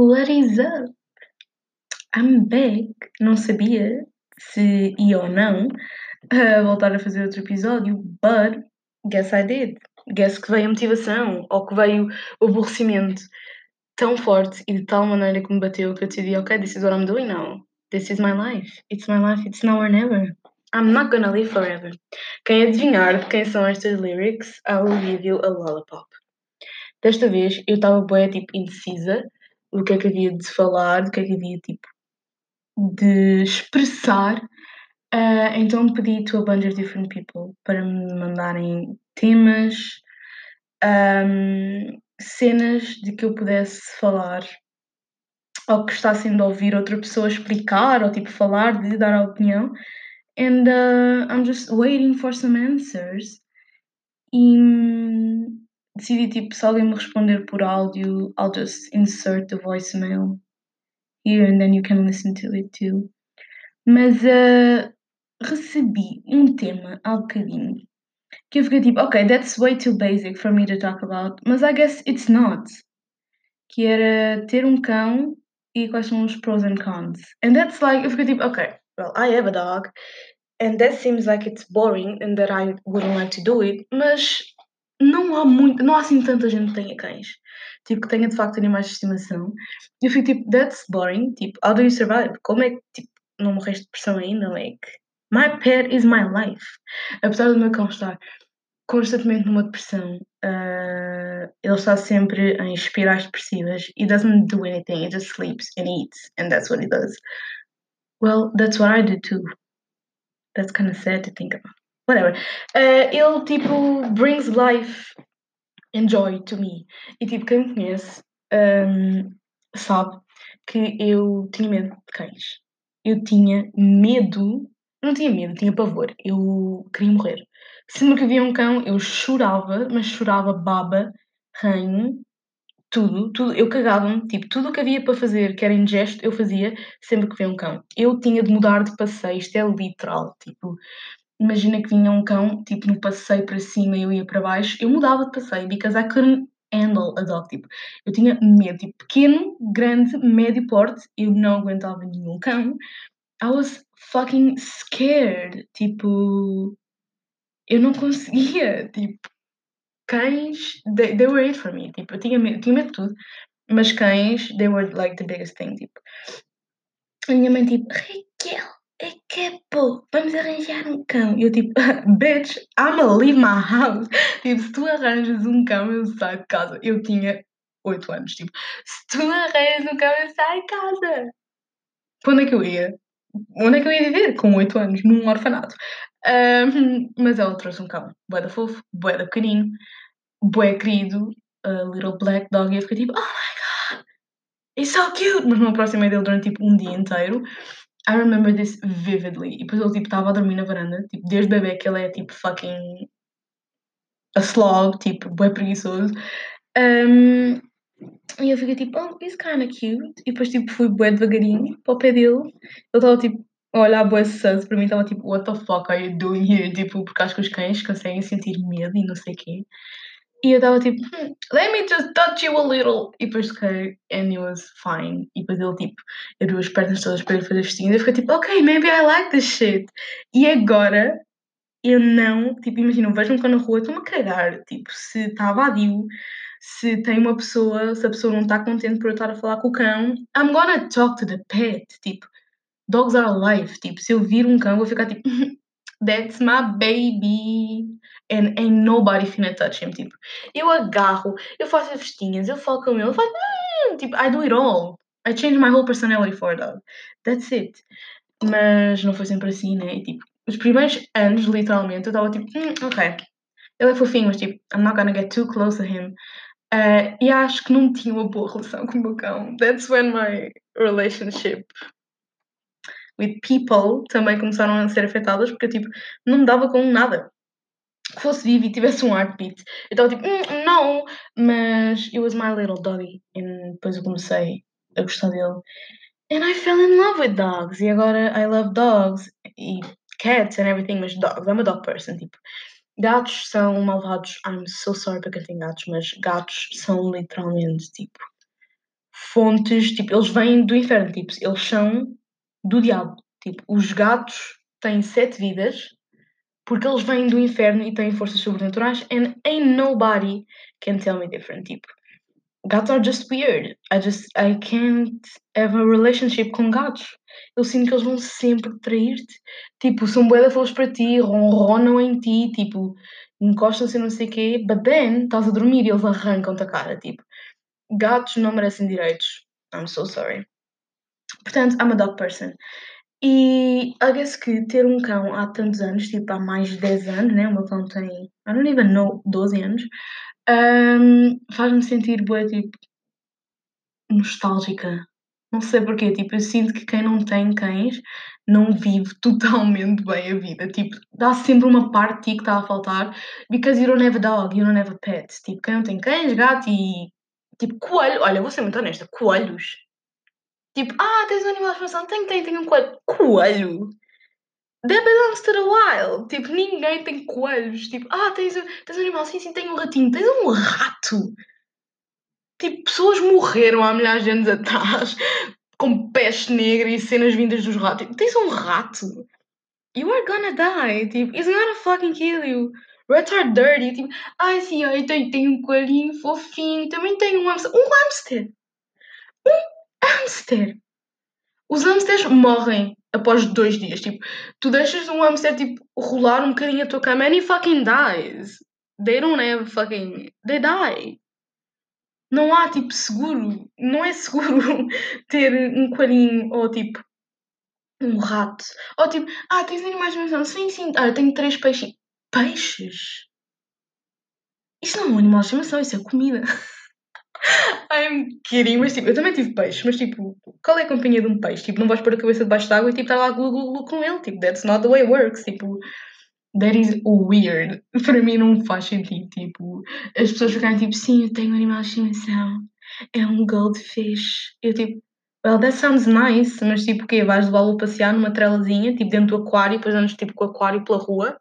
What is up? I'm back. Não sabia se ia ou não uh, voltar a fazer outro episódio, but guess I did. Guess que veio a motivação ou que veio o aborrecimento tão forte e de tal maneira que me bateu que eu decidi, ok, this is what I'm doing now. This is my life. It's my life. It's now or never. I'm not gonna live forever. Quem adivinhar de quem são estas lyrics, I will give you a lollipop. Desta vez eu estava bem tipo indecisa do que é que havia de falar, do que é que havia tipo de expressar. Uh, então pedi to a bunch of different people para me mandarem temas, um, cenas de que eu pudesse falar ou que gostassem de ouvir outra pessoa explicar ou tipo falar, de dar a opinião. And uh, I'm just waiting for some answers. E decidi tipo, se alguém responder por áudio, I'll just insert the voicemail here and then you can listen to it too. Mas uh, recebi um tema há bocadinho que eu fiquei tipo, ok, that's way too basic for me to talk about, mas I guess it's not. Que era ter um cão e quais são os pros and cons. And that's like, eu fiquei tipo, ok, well, I have a dog, and that seems like it's boring and that I wouldn't like to do it, mas não há muito, não há assim tanta gente que tenha cães, tipo, que tenha de facto animais de estimação. E eu fico tipo, that's boring, tipo, how do you survive? Como é que, tipo, não morreste de depressão ainda? Like, my pet is my life. Apesar do meu cão estar constantemente numa depressão, uh, ele está sempre em espirais depressivas. He doesn't do anything, he just sleeps and eats, and that's what he does. Well, that's what I do too. That's kind of sad to think about whatever. Uh, ele tipo brings life and joy to me. E tipo, quem me conhece um, sabe que eu tinha medo de cães. Eu tinha medo, não tinha medo, tinha pavor. Eu queria morrer. Sempre que via um cão, eu chorava, mas chorava baba, ranho, tudo, tudo. Eu cagava-me, tipo, tudo o que havia para fazer, que era em gesto, eu fazia sempre que via um cão. Eu tinha de mudar de passeio, isto é literal, tipo, imagina que vinha um cão, tipo, no passeio para cima e eu ia para baixo, eu mudava de passeio, because I couldn't handle a dog, tipo, eu tinha medo, tipo, pequeno, grande, médio porte, eu não aguentava nenhum cão, I was fucking scared, tipo, eu não conseguia, tipo, cães, they, they were it for me, tipo, eu tinha medo, tinha medo de tudo, mas cães, they were like the biggest thing, tipo. A minha mãe, tipo, Raquel, é que é vamos arranjar um cão. E eu tipo, bitch, I'ma leave my house. Tipo, se tu arranjas um cão, eu saio de casa. Eu tinha 8 anos, tipo, se tu arranjas um cão, eu saio de casa. Para onde é que eu ia? Onde é que eu ia viver com 8 anos? Num orfanato. Um, mas ela trouxe um cão, bué da fofo, bué da pequenino, bué querido, a little black dog, e eu fiquei tipo, oh my god, it's so cute! Mas não aproximei dele durante tipo um dia inteiro. I remember this vividly. E depois ele tipo estava a dormir na varanda, tipo, desde bebê que ele é tipo fucking a slog, tipo, bem preguiçoso. Um, e eu fiquei tipo, oh, it's kinda cute. E depois tipo fui bué devagarinho para o pé dele. Ele estava tipo a olhar bué sus para mim, estava tipo, what the fuck are you doing here? Tipo, porque acho que os cães conseguem sentir medo e não sei o quê. E eu estava tipo, hmm, let me just touch you a little. E depois toquei, and it was fine. E depois ele tipo, abriu as pernas todas para ele fazer festinhas. Eu fiquei tipo, ok, maybe I like this shit. E agora, eu não, tipo, imagina, vejo-me cá na rua, estou-me a cagar. Tipo, se está vadio, se tem uma pessoa, se a pessoa não está contente por eu estar a falar com o cão, I'm gonna talk to the pet. Tipo, dogs are alive. Tipo, se eu vir um cão, vou ficar tipo, that's my baby and ain't nobody finna touch him. Tipo, eu agarro, eu faço festinhas, eu falo com ele, eu faço, hum, tipo, I do it all. I change my whole personality for dog. That's it. Mas não foi sempre assim, né? E, tipo, os primeiros anos, literalmente, eu estava tipo, hum, ok, ele é fofinho, mas tipo, I'm not gonna get too close to him. Uh, e acho que não tinha uma boa relação com o meu cão. That's when my relationship with people também começaram a ser afetadas, porque eu, tipo, não me dava com nada que fosse vivo e tivesse um heartbeat. Eu estava tipo, mm, não, mas it was my little doggy. E depois eu comecei a gostar dele. And I fell in love with dogs. E agora I love dogs e cats and everything, mas dogs. I'm a dog person, tipo. Gatos são malvados. I'm so sorry para quem tem gatos, mas gatos são literalmente, tipo, fontes, tipo, eles vêm do inferno, tipo, eles são do diabo. Tipo, os gatos têm sete vidas porque eles vêm do inferno e têm forças sobrenaturais and ain't nobody can tell me different. Tipo, gatos are just weird. I just, I can't have a relationship com gatos. Eu sinto que eles vão sempre trair-te. Tipo, são bué da para ti, ronronam em ti, tipo, encostam-se não sei o quê, but then estás a dormir e eles arrancam-te a cara. Tipo, gatos não merecem direitos. I'm so sorry. Portanto, I'm a dog person. E I guess que ter um cão há tantos anos, tipo há mais de 10 anos, né? O meu cão tem, I don't even know, 12 anos, um, faz-me sentir boa, tipo, nostálgica. Não sei porquê, tipo, eu sinto que quem não tem cães não vive totalmente bem a vida. Tipo, dá sempre uma parte de ti que está a faltar, because you don't have a dog, you don't have a pet. Tipo, quem não tem cães, gato e. Tipo, coelho. Olha, vou ser muito honesta, coelhos Tipo, ah, tens um animal de estimação? Tenho, tenho, tenho um coelho. Coelho? That belongs to the wild. Tipo, ninguém tem coelhos. Tipo, ah, tens, tens um animal? Sim, sim, tenho um ratinho. Tens um rato? Tipo, pessoas morreram há milhares de anos atrás com peste negra e cenas vindas dos ratos. Tipo, tens um rato? You are gonna die. Tipo, it's gonna fucking kill you. Rats are dirty. Tipo, ai, sim, ai, tenho, tenho um coelhinho fofinho. Também tenho um hamster. Um hamster! Um hamster. Os hamsters morrem após dois dias. Tipo, tu deixas um hamster tipo, rolar um bocadinho a tua cama and he fucking dies. They don't have fucking. They die. Não há tipo seguro. Não é seguro ter um coelhinho ou tipo um rato. Ou tipo, ah, tens animais de estimação? Sim, sim. Ah, eu tenho três peixes. Peixes? Isso não é um animal de estimação, isso é comida. I'm kidding, mas tipo, eu também tive peixe, mas tipo, qual é a companhia de um peixe? Tipo, não vais pôr a cabeça debaixo d'água e tipo, estar lá glu, glu, glu com ele, tipo, that's not the way it works, tipo, that is weird. Para mim não faz sentido, tipo, as pessoas ficarem tipo, sim, eu tenho um animal de estimação, é um goldfish. Eu tipo, well, that sounds nice, mas tipo, o quê? Vais levá-lo passear numa trelazinha, tipo, dentro do aquário, e depois andas tipo com o aquário pela rua?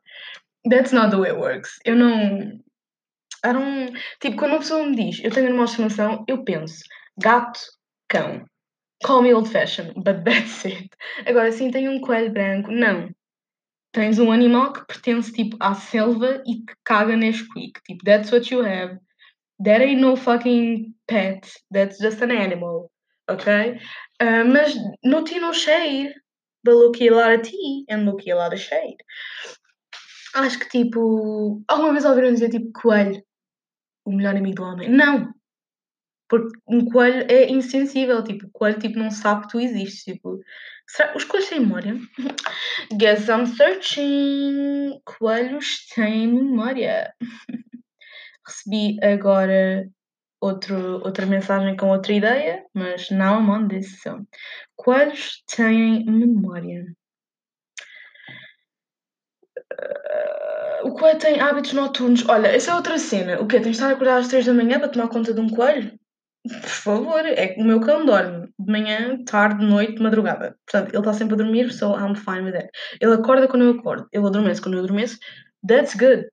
That's not the way it works. Eu não era um. Tipo, quando uma pessoa me diz eu tenho uma estimação, eu penso gato, cão. Call me old fashioned, but that's it. Agora, sim, tenho um coelho branco. Não. Tens um animal que pertence tipo à selva e que caga Nesquik. Tipo, that's what you have. That ain't no fucking pet. That's just an animal. Ok? Uh, mas no tea, no shade. But look a lot of tea and look a lot of shade. Acho que tipo. Alguma vez ouviram dizer tipo coelho? o melhor amigo do homem. Não! Porque um coelho é insensível, tipo, o coelho tipo, não sabe que tu existes. Tipo, será, os coelhos têm memória? Guess I'm searching. Coelhos têm memória. Recebi agora outro, outra mensagem com outra ideia, mas não on this. Coelhos têm memória. O coelho tem hábitos noturnos. Olha, essa é outra cena. O quê? Tens de estar acordado às 3 da manhã para tomar conta de um coelho? Por favor, é que o meu cão dorme de manhã, tarde, noite, madrugada. Portanto, ele está sempre a dormir, so I'm fine with that. Ele acorda quando eu acordo, ele adormece quando eu adormeço. That's good.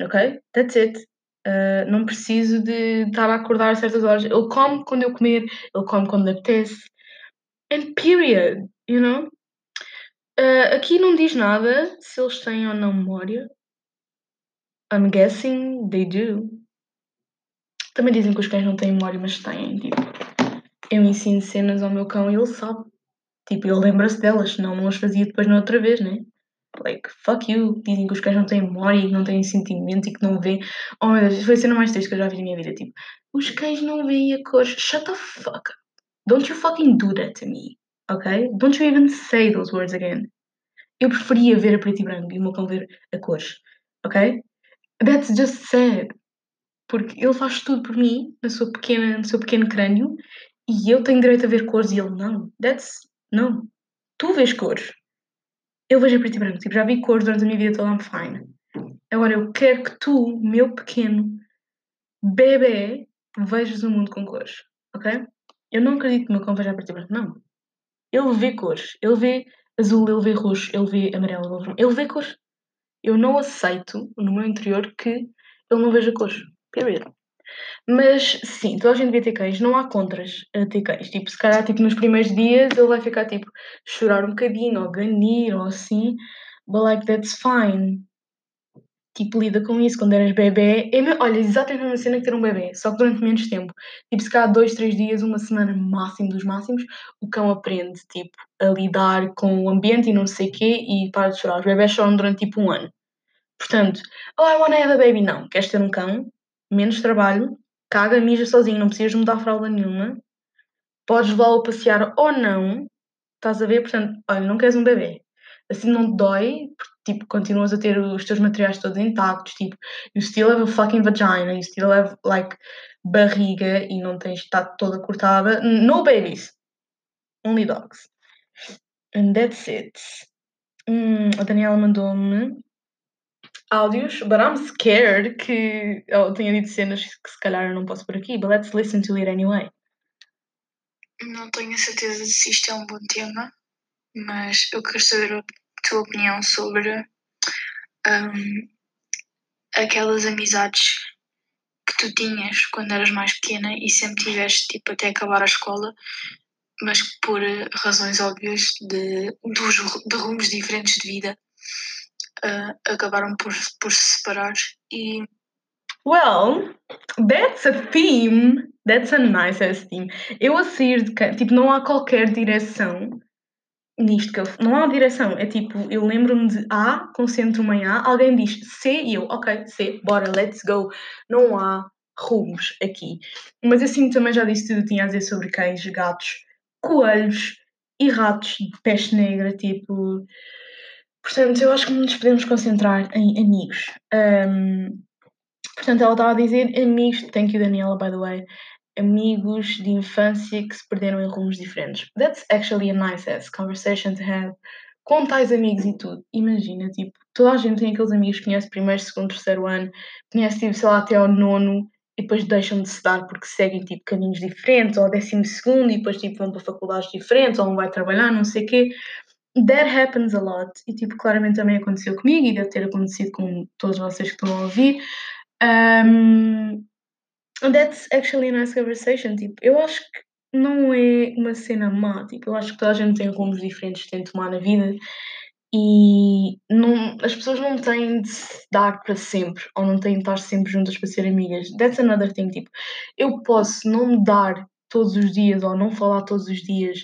Ok? That's it. Uh, não preciso de estar a acordar a certas horas. Ele come quando eu comer, ele come quando lhe apetece. And period. You know? Uh, aqui não diz nada se eles têm ou não memória. I'm guessing they do. Também dizem que os cães não têm memória, mas têm. Tipo, eu ensino cenas ao meu cão e ele sabe. Tipo, ele lembra-se delas, senão não as fazia depois na outra vez, né? Like, fuck you. Dizem que os cães não têm memória e que não têm sentimento e que não veem. Oh meu Deus, foi a cena mais triste que eu já vi na minha vida. Tipo, os cães não veem a cores. Shut the fuck up. Don't you fucking do that to me. Ok? Don't you even say those words again. Eu preferia ver a preto e branco e o meu cão ver a cores. Ok? That's just sad. Porque ele faz tudo por mim, na sua pequena, no seu pequeno crânio, e eu tenho direito a ver cores e ele não. That's. Não. Tu vês cores. Eu vejo a preto e branco. Tipo, já vi cores durante a minha vida toda, I'm fine. Agora eu quero que tu, meu pequeno bebê, vejas o mundo com cores. Ok? Eu não acredito que o meu cão veja a preto e branco. Não. Ele vê cores. Ele vê azul, ele vê roxo, ele vê amarelo, ele vê, ele vê cores eu não aceito no meu interior que ele não veja cores. Period. Mas sim, toda a gente devia ter cães, não há contras a ter cães. Tipo, se calhar tipo, nos primeiros dias ele vai ficar tipo, chorar um bocadinho, ou ganir, ou assim, but like that's fine. Tipo, lida com isso quando eras bebê. É, olha, exatamente a mesma cena que ter um bebê, só que durante menos tempo. Tipo, se calhar dois, três dias, uma semana máximo dos máximos, o cão aprende, tipo, a lidar com o ambiente e não sei o quê e para de chorar. Os bebés choram durante tipo um ano. Portanto, oh, I wanna have a baby. Não, queres ter um cão, menos trabalho, caga, mija sozinho, não precisas mudar fralda nenhuma, podes levá-lo passear ou não, estás a ver? Portanto, olha, não queres um bebê. Assim não te dói, porque, tipo, continuas a ter os teus materiais todos intactos, tipo, you still have a fucking vagina, you still have, like, barriga e não tens estado toda cortada. No babies. Only dogs. And that's it. Hum, a Daniela mandou-me áudios, but I'm scared que eu tenha dito cenas que se calhar eu não posso por aqui, but let's listen to it anyway. Não tenho a certeza se isto é um bom tema, mas eu quero saber a tua opinião sobre hum, aquelas amizades que tu tinhas quando eras mais pequena e sempre tiveste tipo até acabar a escola, mas por eh, razões óbvias de, dos, de rumos diferentes de vida ah, acabaram por, por se separar e Well, that's a theme. That's a nice theme. Eu a sair de cá, tipo, não há qualquer direção nisto que eu. Não há direção. É tipo, eu lembro-me de A, concentro-me em A, alguém diz C e eu, ok, C, bora, let's go. Não há rumos aqui. Mas assim também já disse tudo, tinha a dizer sobre cães, gatos, coelhos e ratos de peste negra, tipo. Portanto, eu acho que nos podemos concentrar em amigos. Um, portanto, ela estava a dizer amigos, thank you Daniela, by the way, amigos de infância que se perderam em rumos diferentes. That's actually a nice ass conversation to have. Com tais amigos e tudo. Imagina, tipo, toda a gente tem aqueles amigos que conhece primeiro, segundo, terceiro ano, conhece, tipo, sei lá, até ao nono e depois deixam de se dar porque seguem, tipo, caminhos diferentes, ou ao décimo segundo e depois, tipo, vão para faculdades diferentes, ou um vai trabalhar, não sei o quê. That happens a lot. E, tipo, claramente também aconteceu comigo e deve ter acontecido com todos vocês que estão a ouvir. Um, that's actually a nice conversation. Tipo, eu acho que não é uma cena má. Tipo, eu acho que toda a gente tem rumos diferentes que tem de tomar na vida e não, as pessoas não têm de se dar para sempre ou não têm de estar sempre juntas para ser amigas. That's another thing. Tipo, eu posso não me dar todos os dias ou não falar todos os dias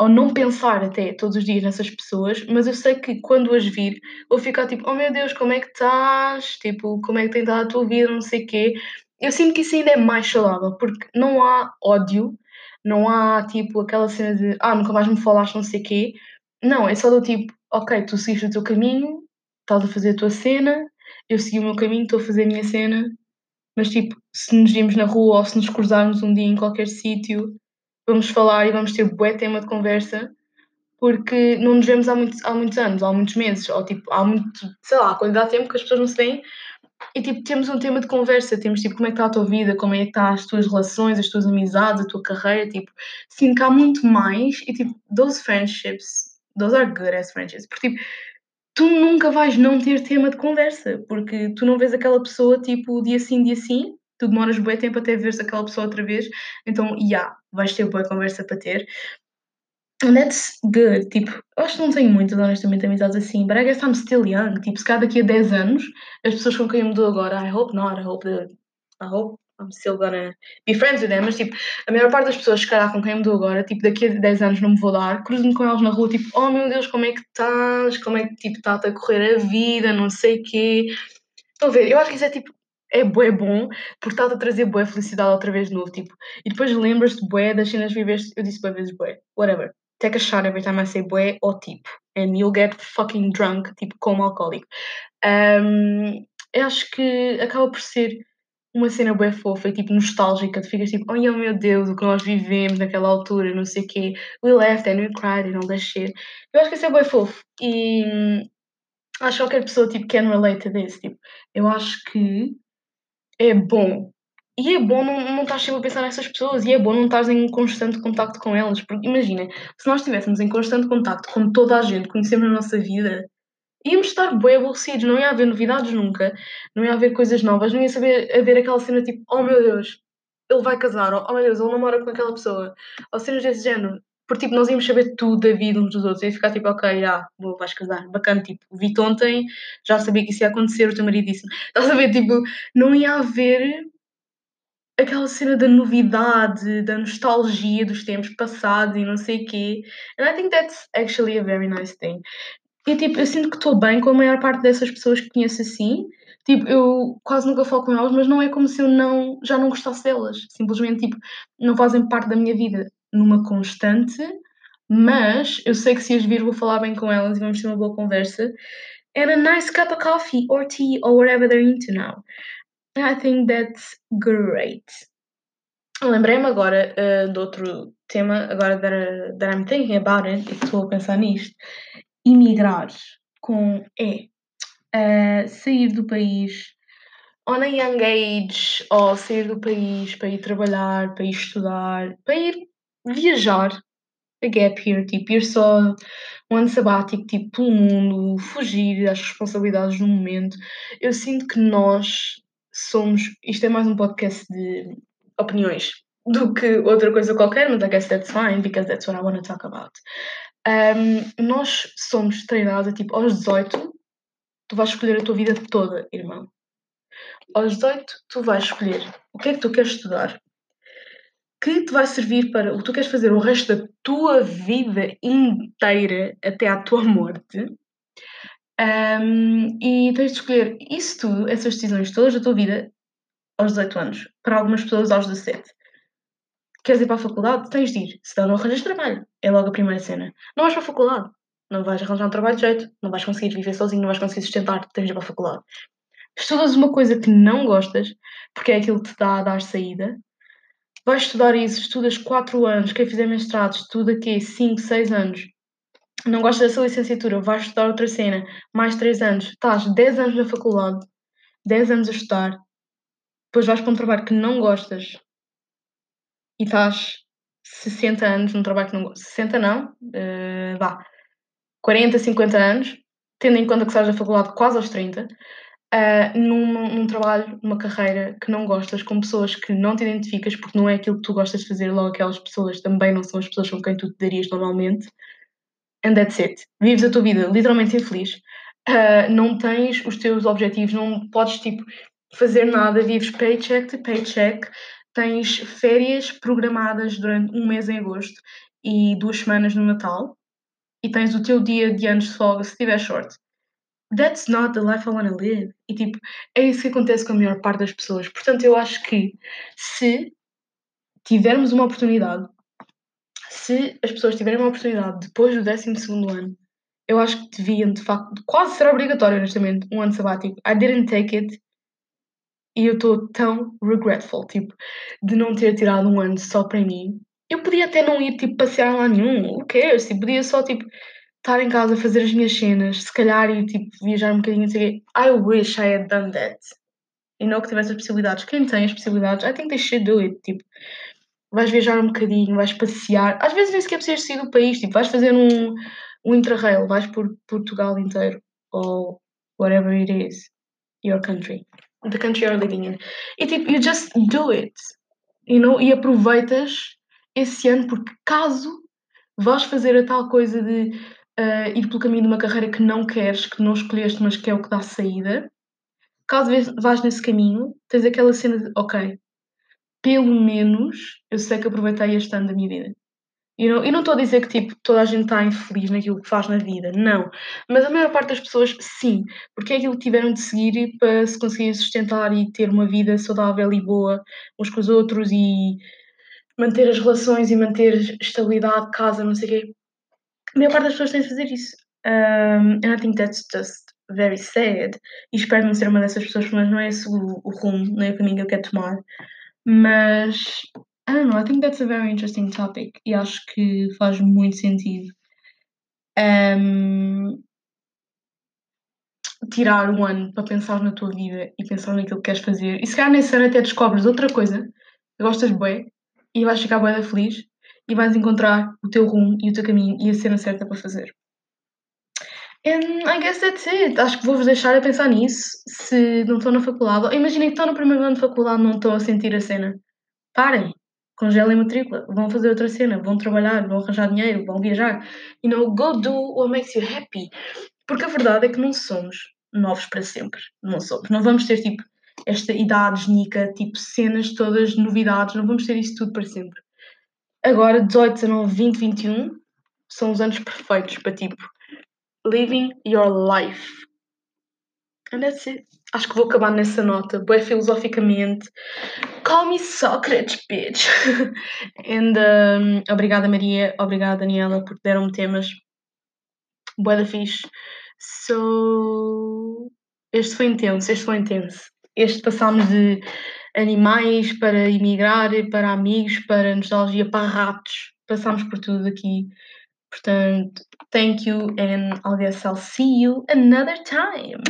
ou não pensar até todos os dias nessas pessoas, mas eu sei que quando as vir vou ficar tipo, oh meu Deus, como é que estás? Tipo, como é que tem estado a tua vida? Não sei o quê. Eu sinto que isso ainda é mais saudável, porque não há ódio, não há tipo aquela cena de ah, nunca mais me falaste, não sei quê. Não, é só do tipo, ok, tu seguiste o teu caminho, estás a fazer a tua cena, eu segui o meu caminho, estou a fazer a minha cena, mas tipo, se nos vimos na rua ou se nos cruzarmos um dia em qualquer sítio, vamos falar e vamos ter bué tema de conversa, porque não nos vemos há, muito, há muitos anos, há muitos meses, ou tipo, há muito, sei lá, quando dá tempo que as pessoas não se veem, e tipo, temos um tema de conversa, temos tipo, como é que está a tua vida, como é que estão as tuas relações, as tuas amizades, a tua carreira, tipo, sinto que há muito mais, e tipo, those friendships, those are good as friendships, porque tipo, tu nunca vais não ter tema de conversa, porque tu não vês aquela pessoa tipo dia sim, dia sim, tu demoras bué tempo até veres aquela pessoa outra vez, então, já, yeah, vais ter boa conversa para ter. And that's good, tipo, eu acho que não tenho muitas, honestamente, amizades assim, but I guess I'm still young, tipo, se cá daqui a 10 anos, as pessoas com quem eu me dou agora, I hope not, I hope that, I hope I'm still gonna be friends with them, mas tipo, a maior parte das pessoas, se calhar, com quem eu me dou agora, tipo, daqui a 10 anos não me vou dar, cruzo-me com elas na rua, tipo, oh meu Deus, como é que estás? Como é que, tipo, está-te a correr a vida, não sei o quê. Estão a ver? Eu acho que isso é, tipo, é bué bom, porque está-te a trazer bué felicidade outra vez de novo, tipo, e depois lembras-te bué das cenas que viveste, eu disse bué vezes bué, whatever. Take a shot every time I say bué ou tipo, and you'll get fucking drunk, tipo, como alcoólico. Um, eu acho que acaba por ser uma cena bué fofa e tipo nostálgica, tu ficas tipo, oh meu Deus, o que nós vivemos naquela altura, não sei o quê, we laughed and we cried and all that shit. Eu acho que isso é bué fofo e acho que qualquer pessoa tipo can relate to this, tipo, eu acho que é bom. E é bom não, não estar sempre a pensar nessas pessoas, e é bom não estar em constante contacto com elas, porque imagina, se nós estivéssemos em constante contacto com toda a gente que conhecemos na nossa vida, íamos estar bem aborrecidos, não ia haver novidades nunca, não ia haver coisas novas, não ia saber haver aquela cena tipo, oh meu Deus, ele vai casar, oh meu Deus, ele namora com aquela pessoa, ou cenas desse género. Porque tipo, nós íamos saber tudo da vida uns dos outros, ia ficar tipo, ok, ah, vou, vais casar, bacana, tipo, vi-te ontem, já sabia que isso ia acontecer, o teu marido disse Estás a ver, tipo, não ia haver aquela cena da novidade, da nostalgia dos tempos passados e não sei o quê. And I think that's actually a very nice thing. E tipo, eu sinto que estou bem com a maior parte dessas pessoas que conheço assim. Tipo, eu quase nunca falo com elas, mas não é como se eu não, já não gostasse delas. Simplesmente, tipo, não fazem parte da minha vida numa constante, mas eu sei que se as vir vou falar bem com elas e vamos ter uma boa conversa. And a nice cup of coffee or tea or whatever they're into now. I think that's great. Lembrei-me agora uh, de outro tema, agora that, that I'm thinking about it, e estou a pensar nisto. Imigrar com E. Uh, sair do país on a young age, ou sair do país para ir trabalhar, para ir estudar, para ir viajar, a gap year, tipo, ir só um ano sabático, tipo, pelo mundo, fugir das responsabilidades do momento. Eu sinto que nós somos. Isto é mais um podcast de opiniões do que outra coisa qualquer, mas I guess that's fine, because that's what I want to talk about. Um, nós somos treinados, tipo, aos 18, tu vais escolher a tua vida toda, irmão. Aos 18, tu vais escolher o que é que tu queres estudar, que te vai servir para o que tu queres fazer o resto da tua vida inteira até à tua morte. Um, e tens de escolher isso tudo, essas decisões todas da tua vida aos 18 anos. Para algumas pessoas aos 17. Queres ir para a faculdade? Tens de ir. Se não arranjas trabalho. É logo a primeira cena. Não vais para a faculdade. Não vais arranjar um trabalho de jeito. Não vais conseguir viver sozinho. Não vais conseguir sustentar. Tens de ir para a faculdade. Estudas uma coisa que não gostas, porque é aquilo que te dá a dar saída. Vais estudar isso. Estudas 4 anos. Quem fizer mestrado estuda aqui 5, 6 anos não gostas dessa licenciatura, vais estudar outra cena, mais 3 anos, estás 10 anos na faculdade, 10 anos a estudar, depois vais para um trabalho que não gostas. E estás 60 anos num trabalho que não gostas. 60 não, uh, vá, 40, 50 anos, tendo em conta que estás na faculdade quase aos 30, uh, num, num, trabalho, numa carreira que não gostas, com pessoas que não te identificas porque não é aquilo que tu gostas de fazer, logo aquelas pessoas também não são as pessoas com quem tu te darias normalmente and that's it. Vives a tua vida literalmente infeliz, uh, não tens os teus objetivos, não podes tipo fazer nada, vives paycheck to paycheck, tens férias programadas durante um mês em agosto e duas semanas no Natal e tens o teu dia de anos de folga se estiver short. That's not the life I want to live. E tipo, é isso que acontece com a maior parte das pessoas. Portanto, eu acho que se tivermos uma oportunidade se as pessoas tiverem uma oportunidade depois do 12 ano, eu acho que deviam, de facto, quase ser obrigatório, honestamente, um ano sabático. I didn't take it e eu estou tão regretful, tipo, de não ter tirado um ano só para mim. Eu podia até não ir, tipo, passear lá nenhum, o que é? Tipo, podia só, tipo, estar em casa fazer as minhas cenas, se calhar ir, tipo, viajar um bocadinho, sei I wish I had done that. E não que tivesse as possibilidades. Quem tem as possibilidades, I think they should do it, tipo vais viajar um bocadinho, vais passear. Às vezes nem sequer precisas sair do país, tipo, vais fazer um, um interrail, vais por Portugal inteiro, ou whatever it is, your country, the country you're living in. E tipo, you just do it, you know, e aproveitas esse ano, porque caso vais fazer a tal coisa de uh, ir pelo caminho de uma carreira que não queres, que não escolheste, mas que é o que dá saída, caso vais nesse caminho, tens aquela cena de, ok, pelo menos eu sei que aproveitei este ano da minha vida. E não, não estou a dizer que tipo, toda a gente está infeliz naquilo que faz na vida, não. Mas a maior parte das pessoas, sim, porque é aquilo que tiveram de seguir para se conseguir sustentar e ter uma vida saudável e boa uns com os outros e manter as relações e manter estabilidade, casa, não sei o quê. A maior parte das pessoas tem de fazer isso. Um, and I think that's just very sad. E espero não ser uma dessas pessoas, mas não é esse o, o rumo, nem o caminho que eu quero tomar. Mas, I don't know, I think that's a very interesting topic e acho que faz muito sentido. Um, tirar um ano para pensar na tua vida e pensar naquilo que queres fazer. E se calhar nesse ano até descobres outra coisa que gostas bem e vais ficar bem feliz e vais encontrar o teu rumo e o teu caminho e a cena certa para fazer. And I guess that's it. Acho que vou-vos deixar a pensar nisso, se não estão na faculdade. Imaginem que estão no primeiro ano de faculdade não estão a sentir a cena. Parem, congelem matrícula, vão fazer outra cena, vão trabalhar, vão arranjar dinheiro, vão viajar. You know, go do what makes you happy. Porque a verdade é que não somos novos para sempre. Não somos. Não vamos ter tipo esta idade genica, tipo cenas todas, novidades, não vamos ter isso tudo para sempre. Agora, 18, 19, 20, 21 são os anos perfeitos para tipo living your life. And that's it. Acho que vou acabar nessa nota, bem filosoficamente. Call me Sócrates, bitch. And um, obrigada Maria, obrigada Daniela por deram-me temas. Boa da fixe. So, este foi intenso, este foi intenso. Este passámos de animais para emigrar, para amigos, para nostalgia, para ratos. Passámos por tudo aqui. Portanto, thank you and I guess I'll see you another time.